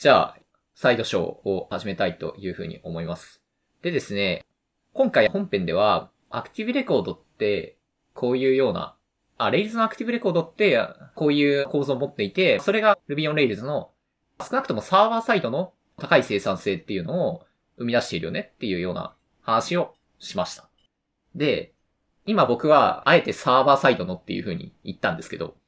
じゃあ、サイドショーを始めたいというふうに思います。でですね、今回本編では、アクティブレコードって、こういうような、あ、Rails のアクティブレコードって、こういう構造を持っていて、それが Ruby on Rails の、少なくともサーバーサイドの高い生産性っていうのを生み出しているよねっていうような話をしました。で、今僕はあえてサーバーサイドのっていう風に言ったんですけど、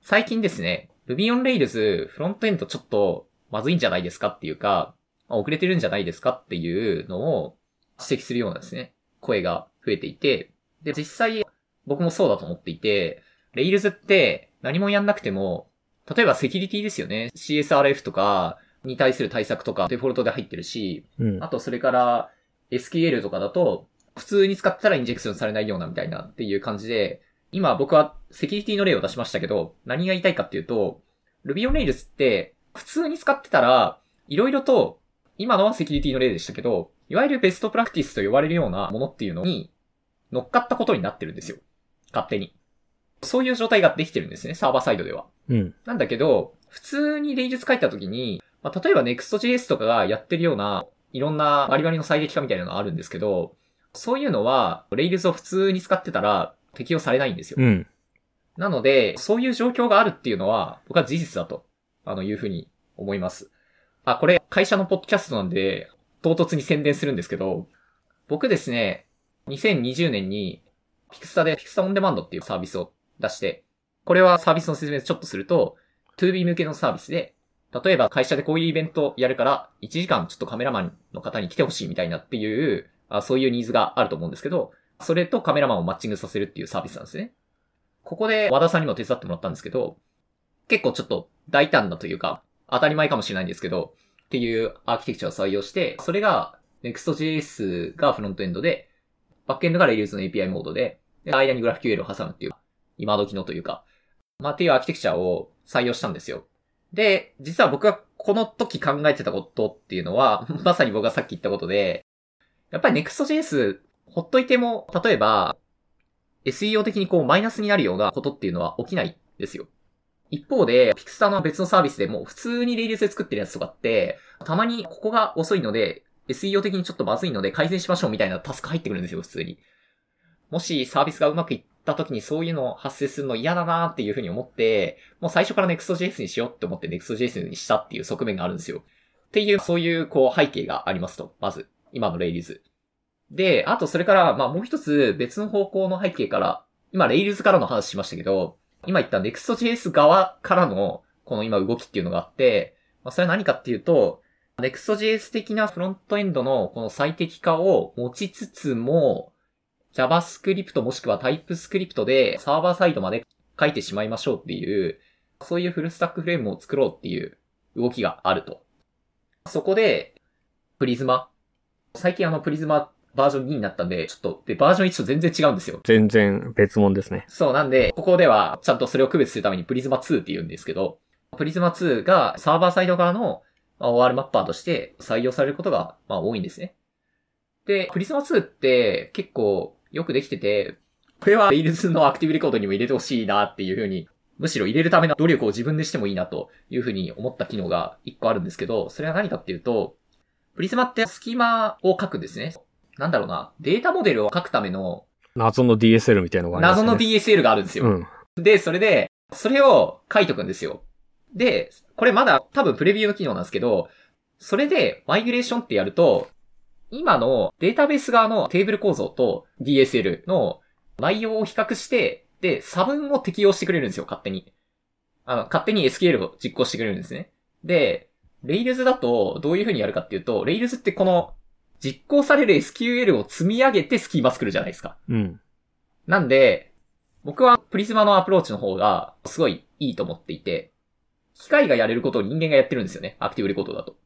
最近ですね、Ruby on Rails フロントエンドちょっとまずいんじゃないですかっていうか、まあ遅れてるんじゃないですかっていうのを指摘するようなですね、声が増えていて、で、実際僕もそうだと思っていて、Rails って何もやんなくても、例えばセキュリティですよね。CSRF とかに対する対策とかデフォルトで入ってるし、うんあ。とそれから SQL とかだと、普通に使ったらインジェクションされないようなみたいなっていう感じで、今僕はセキュリティの例を出しましたけど、何が言いたいかっていうと、Ruby on Rails って普通に使ってたら、いろいろと、今のはセキュリティの例でしたけど、いわゆるベストプラクティスと呼ばれるようなものっていうのに乗っかったことになってるんですよ。勝手に。そういう状態ができてるんですね、サーバーサイドでは。うん。なんだけど、普通に Rails 書いたときに、まあ、例えば Next.js とかがやってるような、いろんなバリバリの最適化みたいなのがあるんですけど、そういうのは、Rails を普通に使ってたら適用されないんですよ。うん。なので、そういう状況があるっていうのは、僕は事実だと、あの、いうふうに思います。あ、これ、会社のポッドキャストなんで、唐突に宣伝するんですけど、僕ですね、2020年に、ピクスタで、ピクスタオンデマンドっていうサービスを出して、これはサービスの説明ちょっとすると、2B 向けのサービスで、例えば会社でこういうイベントやるから、1時間ちょっとカメラマンの方に来てほしいみたいなっていう、あそういうニーズがあると思うんですけど、それとカメラマンをマッチングさせるっていうサービスなんですね。ここで和田さんにも手伝ってもらったんですけど、結構ちょっと大胆なというか、当たり前かもしれないんですけど、っていうアーキテクチャを採用して、それが Next.js がフロントエンドで、バックエンドが Rails の API モードで、で間に GraphQL を挟むっていう、今時のというか、まあっていうアーキテクチャを採用したんですよ。で、実は僕がこの時考えてたことっていうのは、まさに僕がさっき言ったことで、やっぱり Next.js ほっといても、例えば、SEO 的にこうマイナスになるようなことっていうのは起きないですよ。一方で、ピクスタの別のサービスでも普通にレイルズで作ってるやつとかって、たまにここが遅いので、SEO 的にちょっとまずいので改善しましょうみたいなタスク入ってくるんですよ、普通に。もしサービスがうまくいった時にそういうの発生するの嫌だなっていうふうに思って、もう最初から Next.js にしようって思って Next.js にしたっていう側面があるんですよ。っていう、そういうこう背景がありますと。まず、今のレイルズ。で、あとそれから、まあもう一つ別の方向の背景から、今レイルズからの話しましたけど、今言った Next.js 側からの、この今動きっていうのがあって、まあそれは何かっていうと、Next.js 的なフロントエンドのこの最適化を持ちつつも、JavaScript もしくは TypeScript でサーバーサイドまで書いてしまいましょうっていう、そういうフルスタックフレームを作ろうっていう動きがあると。そこで、プリズマ。最近あのプリズマバージョン2になったんで、ちょっと、で、バージョン1と全然違うんですよ。全然別物ですね。そう、なんで、ここでは、ちゃんとそれを区別するためにプリズマ2って言うんですけど、プリズマ2がサーバーサイド側のまあ OR マッパーとして採用されることが、まあ多いんですね。で、プリズマ2って結構よくできてて、これは Rails のアクティブレコードにも入れてほしいなっていうふうに、むしろ入れるための努力を自分でしてもいいなというふうに思った機能が1個あるんですけど、それは何かっていうと、プリズマってスキマを書くんですね。なんだろうな、データモデルを書くための謎の DSL みたいなのがありますね。謎の DSL があるんですよ。うん。で、それで、それを書いとくんですよ。で、これまだ多分プレビューの機能なんですけど、それでマイグレーションってやると、今のデータベース側のテーブル構造と DSL の内容を比較して、で、差分を適用してくれるんですよ、勝手に。あの、勝手に SQL を実行してくれるんですね。で、Rails だとどういう風にやるかっていうと、Rails ってこの実行される SQL を積み上げてスキーマ作るじゃないですか。うん。なんで、僕はプリズマのアプローチの方がすごいいいと思っていて、機械がやれることを人間がやってるんですよね。アクティブレコードだと。っ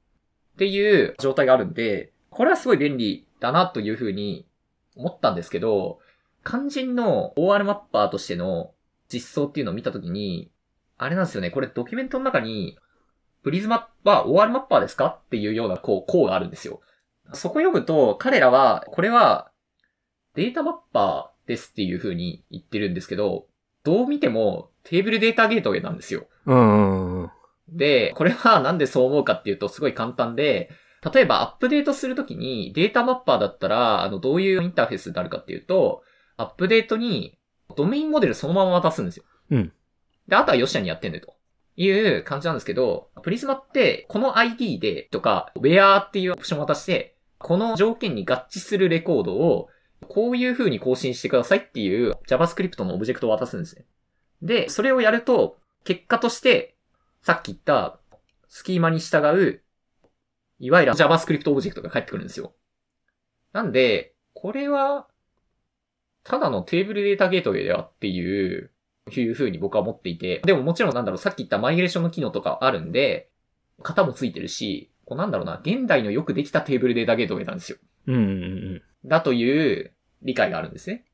ていう状態があるんで、これはすごい便利だなというふうに思ったんですけど、肝心の OR マッパーとしての実装っていうのを見たときに、あれなんですよね。これドキュメントの中に、プリズマは OR マッパーですかっていうような、こう、項があるんですよ。そこ読むと、彼らは、これは、データマッパーですっていう風に言ってるんですけど、どう見てもテーブルデータゲートウェイなんですよ。うんうんうん。で、これはなんでそう思うかっていうとすごい簡単で、例えばアップデートするときにデータマッパーだったら、あの、どういうインターフェースになるかっていうと、アップデートにドメインモデルそのまま渡すんですよ。うん。で、あとはヨシアにやってんねと。いう感じなんですけど、プリズマってこの ID でとか、where っていうオプションを渡して、この条件に合致するレコードをこういう風に更新してくださいっていう JavaScript のオブジェクトを渡すんですね。で、それをやると、結果として、さっき言ったスキーマに従う、いわゆる JavaScript オブジェクトが返ってくるんですよ。なんで、これは、ただのテーブルデータゲートウェイだっていう、いう風に僕は思っていて、でももちろんなんだろう、さっき言ったマイグレーションの機能とかあるんで、型もついてるし、こうなんだろうな、現代のよくできたテーブルデータゲートウェイなんですよ。うんうんうん。だという理解があるんですね。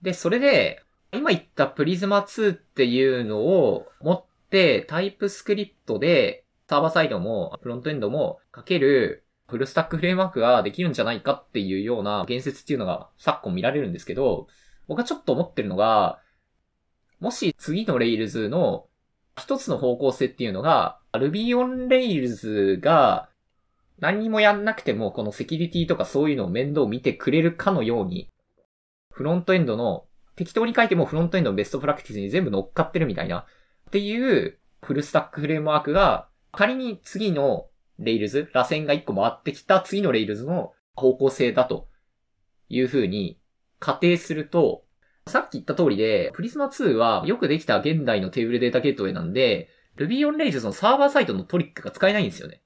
で、それで、今言ったプリズマ2っていうのを持って、タイプスクリプトで、サーバーサイドもフロントエンドも書けるフルスタックフレームワークができるんじゃないかっていうような言説っていうのが昨今見られるんですけど、僕はちょっと思ってるのが、もし次の Rails の一つの方向性っていうのが、Ruby on Rails が何にもやんなくても、このセキュリティとかそういうのを面倒見てくれるかのように、フロントエンドの、適当に書いてもフロントエンドのベストプラクティスに全部乗っかってるみたいな、っていうフルスタックフレームワークが、仮に次の Rails、螺旋が1個回ってきた次の Rails の方向性だという風に仮定すると、さっき言った通りで、Prisma 2はよくできた現代のテーブルデータゲートウェイなんで、Ruby on Rails のサーバーサイトのトリックが使えないんですよね。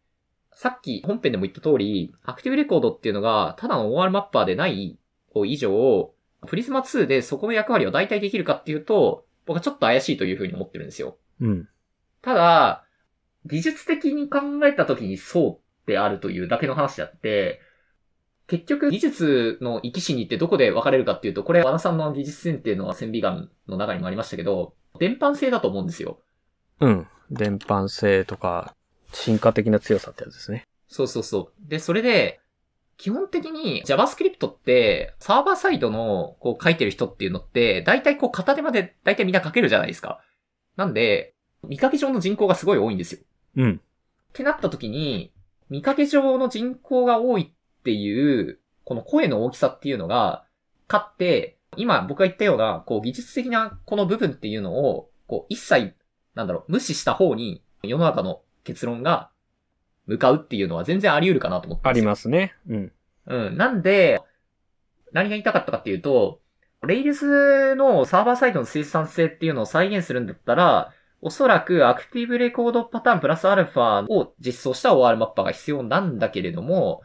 さっき本編でも言った通り、アクティブレコードっていうのがただの OR マッパーでない以上、プリズマ2でそこの役割を大体できるかっていうと、僕はちょっと怪しいというふうに思ってるんですよ。うん。ただ、技術的に考えた時にそうであるというだけの話であって、結局技術の生き死にってどこで分かれるかっていうと、これ和田さんの技術選定の線美眼の中にもありましたけど、伝播性だと思うんですよ。うん。伝播性とか、進化的な強さってやつですね。そうそうそう。で、それで、基本的に JavaScript ってサーバーサイドのこう書いてる人っていうのって、大体こう片手まで大体みんな書けるじゃないですか。なんで、見かけ上の人口がすごい多いんですよ。うん。ってなった時に、見かけ上の人口が多いっていう、この声の大きさっていうのが、勝って、今僕が言ったような、こう技術的なこの部分っていうのを、こう一切、なんだろう、無視した方に世の中の結論が向かうっていうのは全然あり得るかなと思ってありすますね。うん。うん。なんで、何が言いたかったかっていうと、Rails のサーバーサイドの生産性っていうのを再現するんだったら、おそらくアクティブレコードパターンプラスアルファを実装した OR マッパーが必要なんだけれども、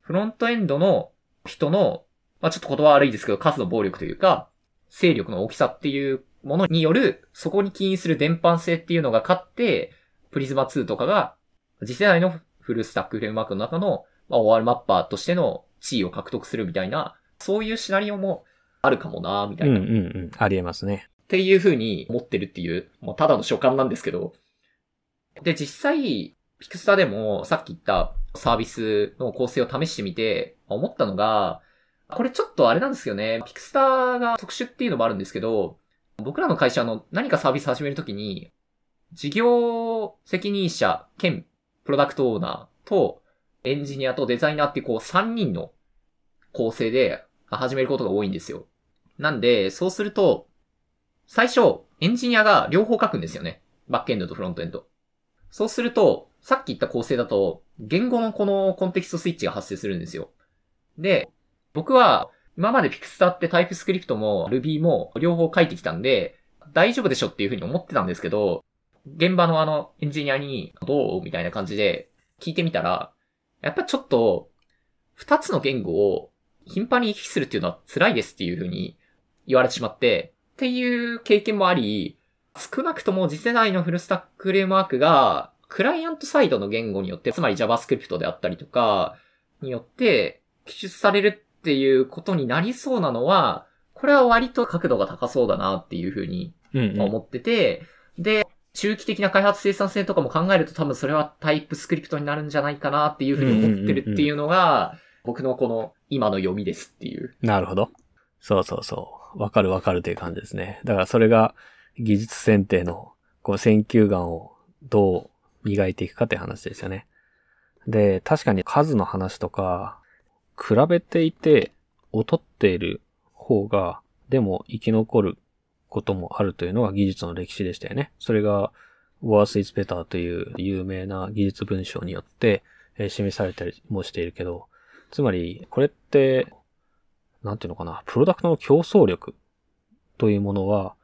フロントエンドの人の、まあちょっと言葉悪いですけど、数の暴力というか、勢力の大きさっていうものによる、そこに起因する伝播性っていうのが勝って、プリズマ2とかが、次世代のフルスタックフレームワークの中の、まあ、OR マッパーとしての地位を獲得するみたいな、そういうシナリオもあるかもな、みたうんういな。っんうん。ありえますね。ていう風に思ってるっていう、もうただの所感なんですけど。で、実際、ピクスタでもさっき言ったサービスの構成を試してみて思ったのが、これちょっとあれなんですよね。ピクスタが特殊っていうのもあるんですけど、僕らの会社の何かサービス始めるときに、事業責任者兼プロダクトオーナーとエンジニアとデザイナーってこう3人の構成で始めることが多いんですよ。なんで、そうすると、最初、エンジニアが両方書くんですよね。バックエンドとフロントエンド。そうすると、さっき言った構成だと、言語のこのコンテキストスイッチが発生するんですよ。で、僕は、今までピクスタってタイプスクリプトも Ruby も両方書いてきたんで、大丈夫でしょっていうふうに思ってたんですけど、現場のあの、エンジニアに、どうみたいな感じで聞いてみたら、やっぱちょっと、二つの言語を頻繁に行き来するっていうのは辛いですっていうふうに言われてしまって、っていう経験もあり、少なくとも次世代のフルスタックフレームワークが、クライアントサイドの言語によって、つまり JavaScript であったりとか、によって、記述されるっていうことになりそうなのは、これは割と角度が高そうだなっていうふうにうんうん。思ってて、で、中期的な開発生産性とかも考えると多分それはタイプスクリプトになるんじゃないかなっていうふうに思ってるっていうのが、僕のこの今の読みですっていう。なるほど。そうそうそう。わかるわかるという感じですね。だからそれが技術選定のこう選球眼をどう磨いていくかって話ですよね。で、確かに数の話とか、比べていて劣っている方が、でも生き残ることもあるというのが技術の歴史でしたよね。それが worse is better という有名な技術文章によって、示されたりもしているけど、つまり、これって、なんていうのかな、プロダクトの競争力というものは、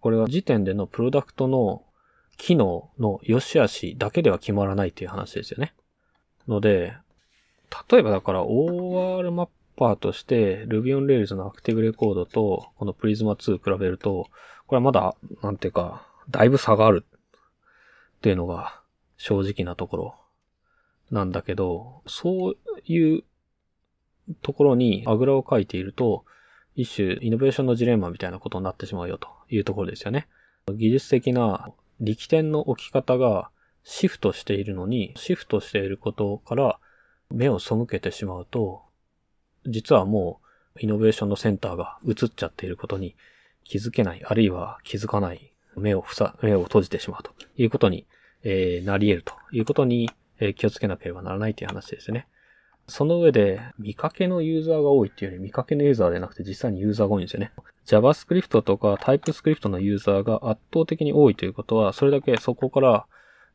これは時点でのプロダクトの機能の良し悪しだけでは決まらないという話ですよね。ので、例えばだから OR マッパーとして Ruby on Rails の Active Record とこの Prisma 2比べると、これはまだ、なんていうか、だいぶ差があるっていうのが正直なところなんだけど、そういうところにあぐらをかいていると、一種イノベーションのジレンマみたいなことになってしまうよというところですよね。技術的な力点の置き方がシフトしているのに、シフトしていることから目を背けてしまうと、実はもうイノベーションのセンターが映っちゃっていることに気づけない、あるいは気づかない、目をふさ、目を閉じてしまうということに、えー、なり得るということに、えー、気をつけなければならないという話ですね。その上で、見かけのユーザーが多いっていうより見かけのユーザーでなくて実際にユーザーが多いんですよね。JavaScript とか TypeScript のユーザーが圧倒的に多いということは、それだけそこから、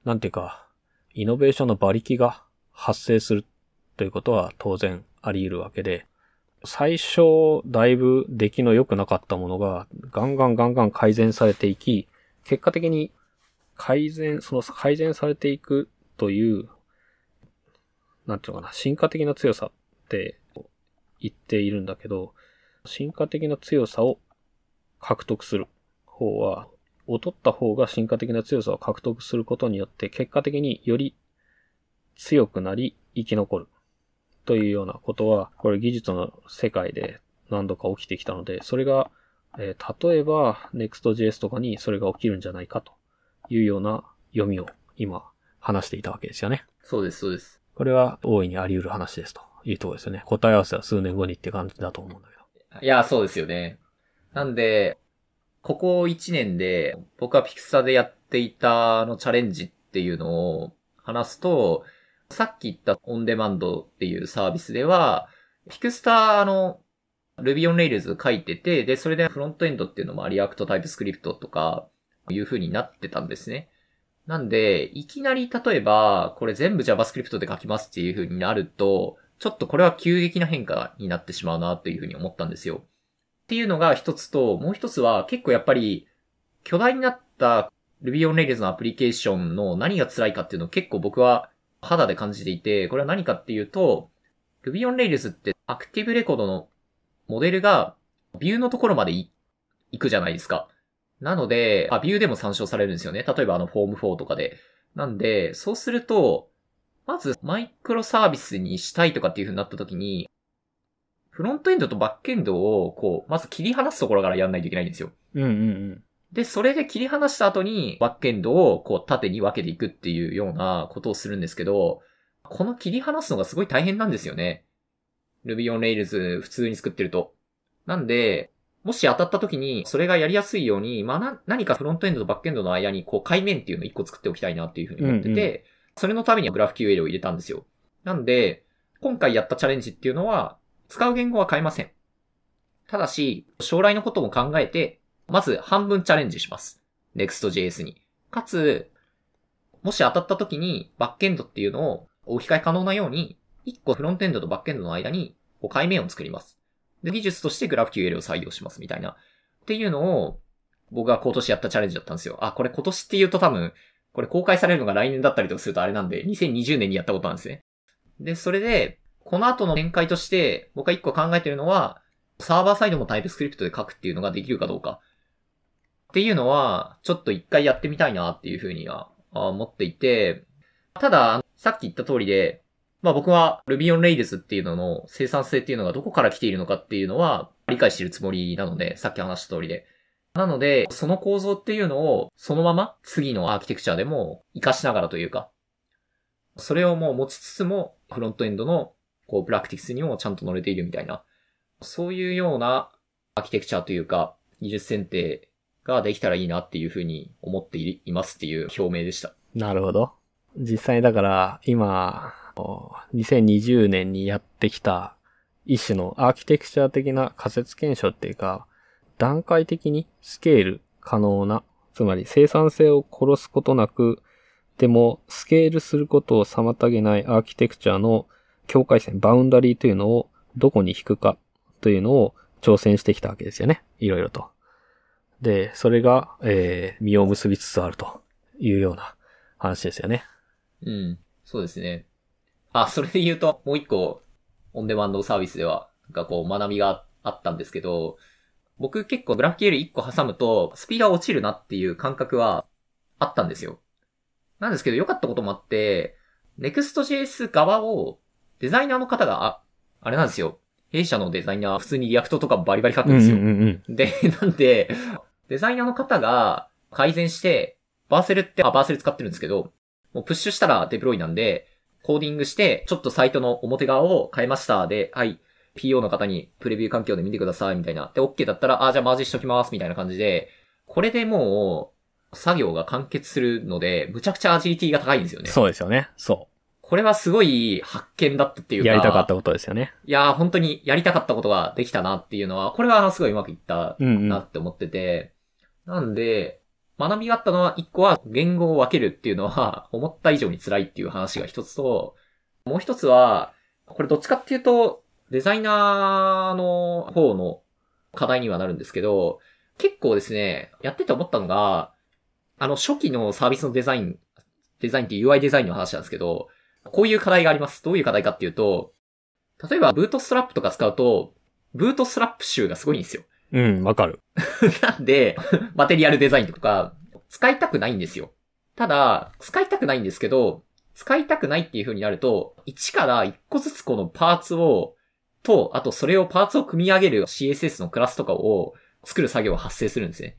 なんていうか、イノベーションの馬力が発生するということは当然あり得るわけで、最初、だいぶ出来の良くなかったものが、ガンガンガンガン改善されていき、結果的に改善、その改善されていくというなんていうのかな、進化的な強さって言っているんだけど、進化的な強さを獲得する方は、劣った方が進化的な強さを獲得することによって、結果的により強くなり生き残る。というようなことは、これ技術の世界で何度か起きてきたので、それが、えー、例えば Next.js とかにそれが起きるんじゃないかというような読みを今話していたわけですよね。そうです、そうです。これは大いにあり得る話ですというところですよね。答え合わせは数年後にって感じだと思うんだけど。いや、そうですよね。なんで、ここ1年で僕はピクサでやっていたあのチャレンジっていうのを話すと、さっき言ったオンデマンドっていうサービスでは、 PIXTA の Ruby on Rails 書いてて、で、それでフロントエンドっていうのも React TypeScript とかいう風になってたんですね。なんで、いきなり例えば、これ全部 JavaScript で書きますっていう風になると、ちょっとこれは急激な変化になってしまうなという風に思ったんですよ。っていうのが一つと、もう一つは結構やっぱり、巨大になった Ruby on Rails のアプリケーションの何が辛いかっていうのを結構僕は肌で感じていて、これは何かっていうと、Ruby on Rails ってアクティブレコードのモデルがビューのところまで行くじゃないですか。なので、あ、ビューでも参照されるんですよね。例えばあのフォーム4とかで。なんで、そうすると、まずマイクロサービスにしたいとかっていう風になった時に、フロントエンドとバックエンドを、こう、まず切り離すところからやんないといけないんですよ。うんうんうん。で、それで切り離した後に、バックエンドを、こう、縦に分けていくっていうようなことをするんですけど、この切り離すのがすごい大変なんですよね。Ruby on Rails 普通に作ってると。なんで、もし当たった時に、それがやりやすいように、まあ、な、何かフロントエンドとバックエンドの間に、こう、界面っていうのを一個作っておきたいなっていうふうに思ってて、うんうん、それのためにはグラフ QL を入れたんですよ。なんで、今回やったチャレンジっていうのは、使う言語は変えません。ただし、将来のことも考えて、まず半分チャレンジします。Next.js に。かつ、もし当たった時に、バックエンドっていうのを置き換え可能なように、一個フロントエンドとバックエンドの間に、こう、界面を作ります。で、技術としてグラフ QL を採用しますみたいな。っていうのを、僕が今年やったチャレンジだったんですよ。あ、これ今年って言うと多分、これ公開されるのが来年だったりとかするとあれなんで、2020年にやったことなんですね。で、それで、この後の展開として、僕が一個考えてるのは、サーバーサイドもタイプスクリプトで書くっていうのができるかどうか。っていうのは、ちょっと一回やってみたいなっていうふうには思っていて、ただ、さっき言った通りで、まあ僕は Ruby on Rails っていうのの生産性っていうのがどこから来ているのかっていうのは理解してるつもりなので、さっき話した通りで。なので、その構造っていうのをそのまま次のアーキテクチャでも活かしながらというか、それをもう持ちつつもフロントエンドのこうプラクティクスにもちゃんと乗れているみたいな、そういうようなアーキテクチャというか、技術選定ができたらいいなっていうふうに思っていますっていう表明でした。なるほど。実際だから、今、2020年にやってきた一種のアーキテクチャ的な仮説検証っていうか、段階的にスケール可能な、つまり生産性を殺すことなく、でもスケールすることを妨げないアーキテクチャの境界線、バウンダリーというのをどこに引くかというのを挑戦してきたわけですよね。いろいろと。で、それが、えー、実を結びつつあるというような話ですよね。うん。そうですね。あ、それで言うと、もう一個、オンデマンドサービスでは、なんかこう、学びがあったんですけど、僕結構グラフ QL1 個挟むと、スピードが落ちるなっていう感覚はあったんですよ。なんですけど、良かったこともあって、Next.js 側を、デザイナーの方が、あ、あれなんですよ。弊社のデザイナー、普通に React とかバリバリ書くんですよ。んで、なんで、デザイナーの方が改善して、 Vercel って、あ、 Vercel 使ってるんですけど、もうプッシュしたらデプロイなんで、コーディングして、ちょっとサイトの表側を変えました。で、はい、PO の方にプレビュー環境で見てください、みたいな。で、OK だったら、あ、じゃあマージしときます、みたいな感じで、これでもう、作業が完結するので、むちゃくちゃアジリティが高いんですよね。そうですよね。そこれはすごい発見だったっていうう。か。やりたかったことですよね。いやー、本当にやりたかったことができたなっていうのは、これはすごいうまくいった。なって思ってて、なんで、学びがあったのは、一個は言語を分けるっていうのは、思った以上に辛いっていう話が一つと、もう一つは、これどっちかっていうと、デザイナーの方の課題にはなるんですけど、結構ですね、やってて思ったのが、あの初期のサービスのデザイン、デザインって UI デザインの話なんですけど、こういう課題があります。どういう課題かっていうと、例えばブートストラップとか使うと、ブートストラップ集がすごいんですよ。うん、わかる。なんで、マテリアルデザインとか、使いたくないんですよ。ただ、使いたくないんですけど、使いたくないっていう風になると、1から1個ずつこのパーツを、と、あとそれをパーツを組み上げる CSS のクラスとかを作る作業が発生するんですね。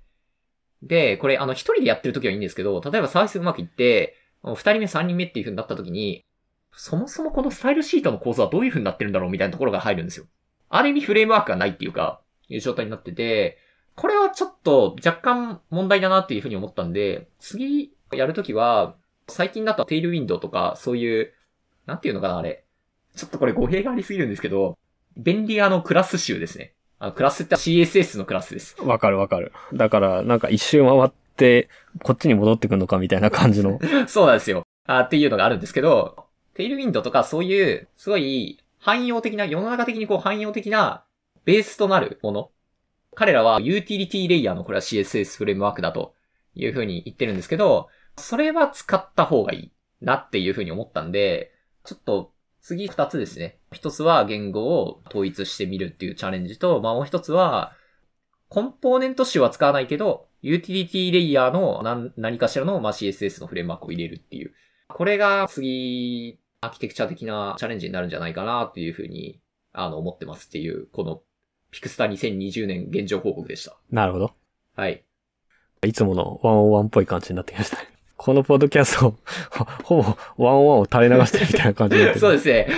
で、これあの一人でやってる時はいいんですけど、例えばサービスうまくいって、二人目三人目っていう風になった時に、そもそもこのスタイルシートの構造はどういう風になってるんだろうみたいなところが入るんですよ。ある意味フレームワークがないっていうか、いう状態になってて、これはちょっと若干問題だなっていうふうに思ったんで、次やるときは、最近だとテイルウィンドウとか、そういう、なんていうのかな、あれ。ちょっとこれ語弊がありすぎるんですけど、便利屋のクラス集ですね。あの、クラスって CSS のクラスです。わかるわかる。だから、なんか一周回って、こっちに戻ってくるのかみたいな感じの。そうなんですよ。あっていうのがあるんですけど、テイルウィンドウとかそういう、すごい汎用的な、世の中的にこう汎用的なベースとなるもの。彼らはユーティリティレイヤーのこれは CSS フレームワークだというふうに言ってるんですけど、それは使った方がいいなっていうふうに思ったんで、ちょっと次二つですね。一つは言語を統一してみるっていうチャレンジと、まあもう一つは、コンポーネント集は使わないけど、ユーティリティレイヤーの何何かしらの、まあ、CSS のフレームワークを入れるっていう。これが次、アーキテクチャ的なチャレンジになるんじゃないかなっていうふうに、あの、思ってますっていう、この、ピクスタ2020年現状報告でした。なるほど。はい。いつものワンオンワンっぽい感じになってきましたね。このポッドキャストを、ほぼワンオンワンを垂れ流してるみたいな感じになってる。そうですね。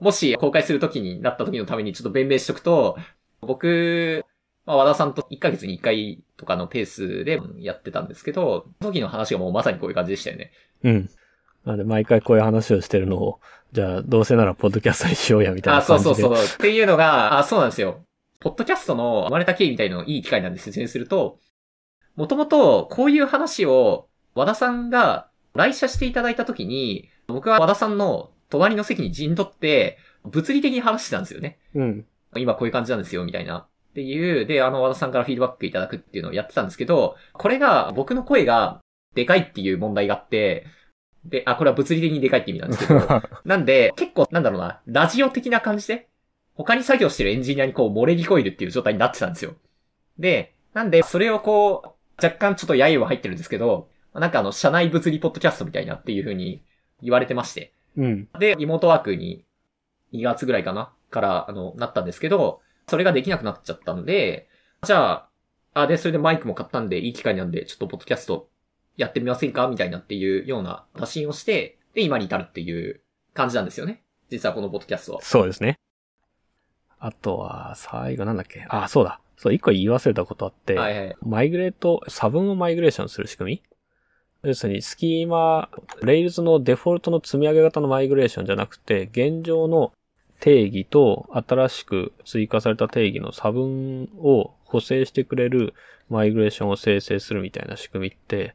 もし公開する時になった時のためにちょっと弁明しとくと、僕、まあ、和田さんと1ヶ月に1回とかのペースでやってたんですけど、その時の話がもうまさにこういう感じでしたよね。うん。なので、毎回こういう話をしてるのを、じゃあ、どうせならポッドキャストにしようや、みたいあ、な感じで。そうそうそう。っていうのが、あ、そうなんですよ。ポッドキャストの生まれた経緯みたいのをいい機会なんで説明すると、もともとこういう話を和田さんが来社していただいた時に、僕は和田さんの隣の席に陣取って、物理的に話してたんですよね。うん。今こういう感じなんですよ、みたいな。っていう、で、あの、和田さんからフィードバックいただくっていうのをやってたんですけど、これが僕の声がでかいっていう問題があって、で、あ、これは物理的にでかいって意味なんですけど、なんで、結構、なんだろうな、ラジオ的な感じで、他に作業してるエンジニアにこう漏れ聞こえるっていう状態になってたんですよ。で、なんで、それをこう、若干ちょっと揶揄は入ってるんですけど、なんかあの、社内物理ポッドキャストみたいなっていう風に言われてまして。うん。で、リモートワークに2月ぐらいかなから、あの、なったんですけど、それができなくなっちゃったんで、じゃあ、あ、で、それでマイクも買ったんで、いい機会なんで、ちょっとポッドキャストやってみませんか？みたいなっていうような打診をして、で、今に至るっていう感じなんですよね。実はこのポッドキャストは。そうですね。あとは、最後なんだっけ？あ、そうだ。そう、一個言い忘れたことあって、はいはい。マイグレート、差分をマイグレーションする仕組み？要するにスキーマ、Rails のデフォルトの積み上げ型のマイグレーションじゃなくて、現状の定義と新しく追加された定義の差分を補正してくれるマイグレーションを生成するみたいな仕組みって、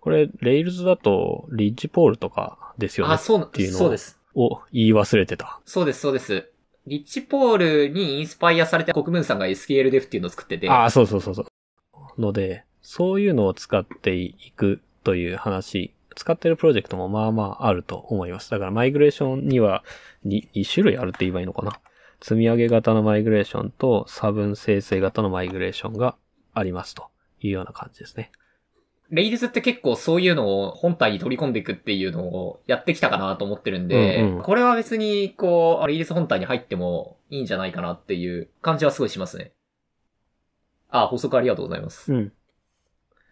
これ、Rails だとリッジポールとかですよね？あ、そう、っていうのそうです。を言い忘れてた。そうです、そうです。リッチポールにインスパイアされて国分さんが SQLDEF っていうのを作ってて。ああ、そうそうそうそう。ので、そういうのを使っていくという話、使ってるプロジェクトもまあまああると思います。だからマイグレーションには 2, 2種類あるって言えばいいのかな。積み上げ型のマイグレーションと差分生成型のマイグレーションがありますというような感じですね。レイルズって結構そういうのを本体に取り込んでいくっていうのをやってきたかなと思ってるんで、うんうん、これは別にこう、レイルズ本体に入ってもいいんじゃないかなっていう感じはすごいしますね。あ、補足ありがとうございます。うん。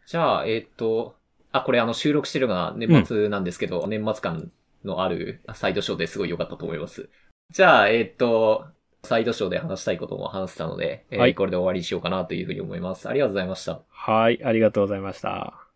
じゃあ、えー、っと、あ、これあの収録してるのが年末なんですけど、うん、年末感のあるサイドショーですごい良かったと思います。じゃあ、えー、っと、サイドショーで話したいことも話せたので、えー、はい、これで終わりにしようかなというふうに思います。ありがとうございました。はい、ありがとうございました。